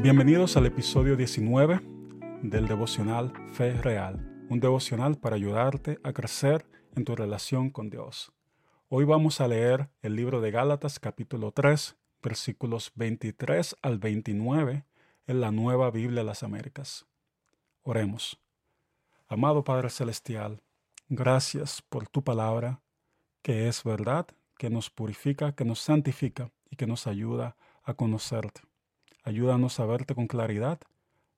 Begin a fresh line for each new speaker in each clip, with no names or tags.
Bienvenidos al episodio 19 del devocional Fe Real, un devocional para ayudarte a crecer en tu relación con Dios. Hoy vamos a leer el libro de Gálatas capítulo 3, versículos 23 al 29 en la nueva Biblia de las Américas. Oremos. Amado Padre Celestial, gracias por tu palabra, que es verdad, que nos purifica, que nos santifica y que nos ayuda a conocerte. Ayúdanos a verte con claridad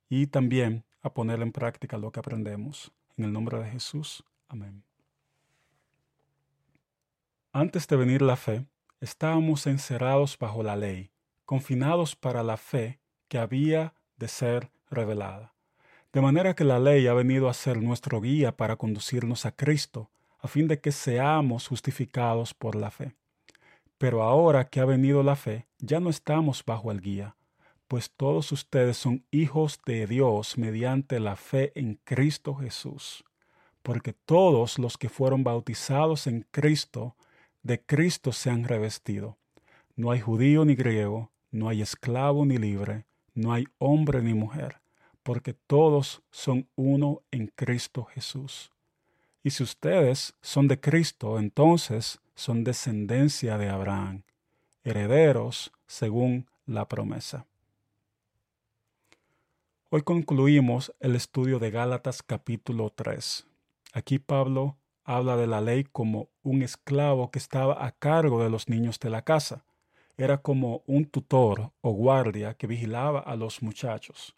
y también a poner en práctica lo que aprendemos. En el nombre de Jesús. Amén. Antes de venir la fe, estábamos encerrados bajo la ley, confinados para la fe que había de ser revelada. De manera que la ley ha venido a ser nuestro guía para conducirnos a Cristo, a fin de que seamos justificados por la fe. Pero ahora que ha venido la fe, ya no estamos bajo el guía, pues todos ustedes son hijos de Dios mediante la fe en Cristo Jesús. Porque todos los que fueron bautizados en Cristo, de Cristo se han revestido. No hay judío ni griego, no hay esclavo ni libre, no hay hombre ni mujer, porque todos son uno en Cristo Jesús. Y si ustedes son de Cristo, entonces son descendencia de Abraham, herederos según la promesa. Hoy concluimos el estudio de Gálatas capítulo 3. Aquí Pablo habla de la ley como un esclavo que estaba a cargo de los niños de la casa. Era como un tutor o guardia que vigilaba a los muchachos.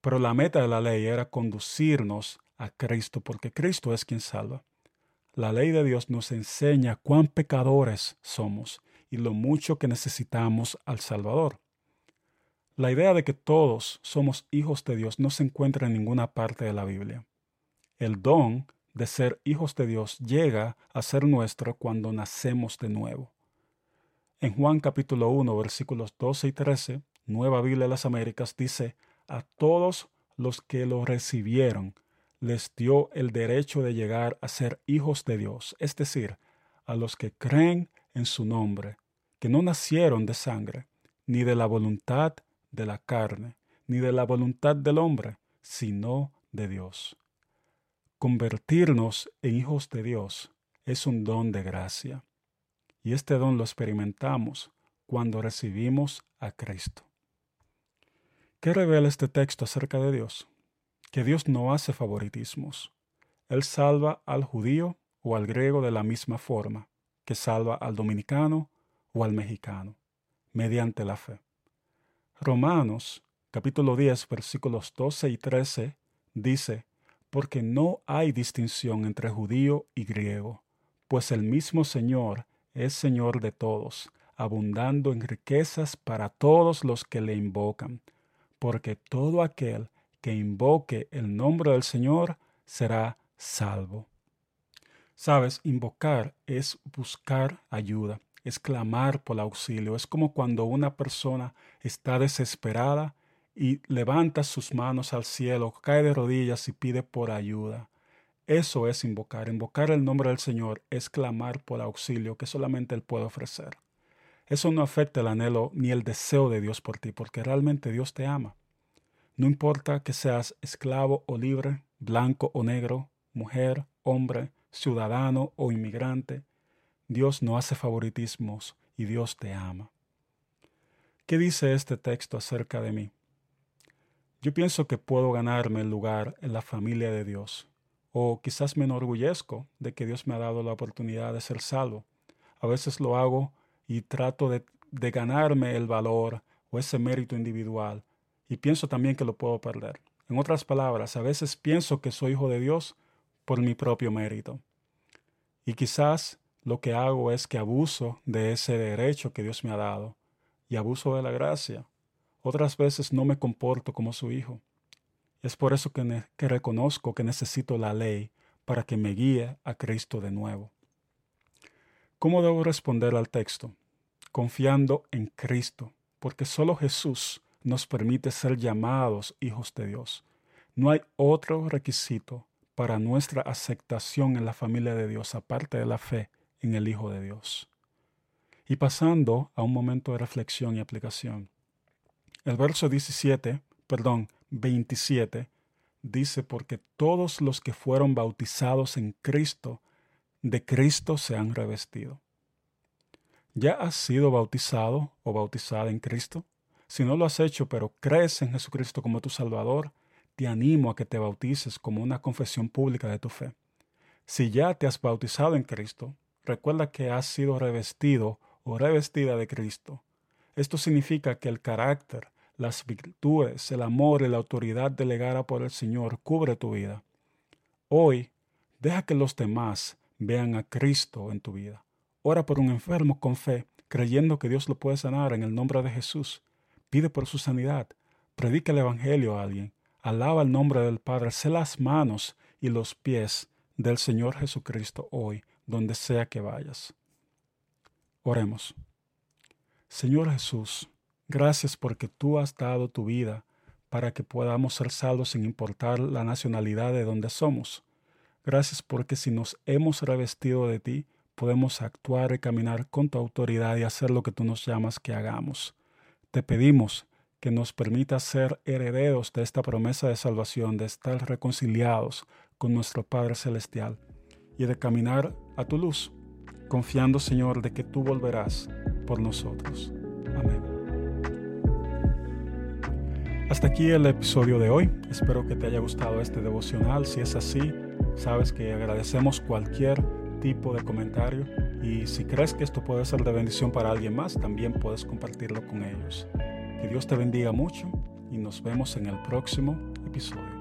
Pero la meta de la ley era conducirnos a Cristo, porque Cristo es quien salva. La ley de Dios nos enseña cuán pecadores somos y lo mucho que necesitamos al Salvador. La idea de que todos somos hijos de Dios no se encuentra en ninguna parte de la Biblia. El don de ser hijos de Dios llega a ser nuestro cuando nacemos de nuevo. En Juan capítulo 1 versículos 12 y 13, Nueva Biblia de las Américas dice, a todos los que lo recibieron les dio el derecho de llegar a ser hijos de Dios, es decir, a los que creen en su nombre, que no nacieron de sangre, ni de la voluntad de la carne, ni de la voluntad del hombre, sino de Dios. Convertirnos en hijos de Dios es un don de gracia, y este don lo experimentamos cuando recibimos a Cristo. ¿Qué revela este texto acerca de Dios? Que Dios no hace favoritismos. Él salva al judío o al griego de la misma forma que salva al dominicano o al mexicano, mediante la fe. Romanos capítulo 10 versículos 12 y 13 dice, porque no hay distinción entre judío y griego, pues el mismo Señor es Señor de todos, abundando en riquezas para todos los que le invocan, porque todo aquel que invoque el nombre del Señor será salvo. Sabes, invocar es buscar ayuda, es clamar por auxilio. Es como cuando una persona está desesperada y levanta sus manos al cielo, cae de rodillas y pide por ayuda. Eso es invocar. Invocar el nombre del Señor es clamar por auxilio que solamente Él puede ofrecer. Eso no afecta el anhelo ni el deseo de Dios por ti, porque realmente Dios te ama. No importa que seas esclavo o libre, blanco o negro, mujer, hombre, ciudadano o inmigrante, Dios no hace favoritismos y Dios te ama. ¿Qué dice este texto acerca de mí? Yo pienso que puedo ganarme el lugar en la familia de Dios, o quizás me enorgullezco de que Dios me ha dado la oportunidad de ser salvo. A veces lo hago y trato de, de ganarme el valor o ese mérito individual, y pienso también que lo puedo perder. En otras palabras, a veces pienso que soy hijo de Dios por mi propio mérito. Y quizás lo que hago es que abuso de ese derecho que Dios me ha dado y abuso de la gracia. Otras veces no me comporto como su hijo. Es por eso que, reconozco que necesito la ley para que me guíe a Cristo de nuevo. ¿Cómo debo responder al texto? Confiando en Cristo, porque solo Jesús nos permite ser llamados hijos de Dios. No hay otro requisito para nuestra aceptación en la familia de Dios aparte de la fe en el Hijo de Dios. Y pasando a un momento de reflexión y aplicación. El verso 17, perdón, 27, dice, porque todos los que fueron bautizados en Cristo, de Cristo se han revestido. ¿Ya has sido bautizado o bautizada en Cristo? Si no lo has hecho, pero crees en Jesucristo como tu Salvador, te animo a que te bautices como una confesión pública de tu fe. Si ya te has bautizado en Cristo, recuerda que has sido revestido o revestida de Cristo. Esto significa que el carácter, las virtudes, el amor y la autoridad delegada por el Señor cubre tu vida. Hoy, deja que los demás vean a Cristo en tu vida. Ora por un enfermo con fe, creyendo que Dios lo puede sanar en el nombre de Jesús. Pide por su sanidad. Predica el Evangelio a alguien. Alaba el nombre del Padre. Sé las manos y los pies del Señor Jesucristo hoy, donde sea que vayas. Oremos. Señor Jesús, Gracias porque tú has dado tu vida para que podamos ser salvos sin importar la nacionalidad de donde somos. Gracias porque si nos hemos revestido de ti, podemos actuar y caminar con tu autoridad y hacer lo que tú nos llamas que hagamos. Te pedimos que nos permitas ser herederos de esta promesa de salvación, de estar reconciliados con nuestro Padre Celestial y de caminar a tu luz, confiando, Señor, de que tú volverás por nosotros. Amén. Hasta aquí el episodio de hoy. Espero que te haya gustado este devocional. Si es así, sabes que agradecemos cualquier tipo de comentario y si crees que esto puede ser de bendición para alguien más, también puedes compartirlo con ellos. Que Dios te bendiga mucho y nos vemos en el próximo episodio.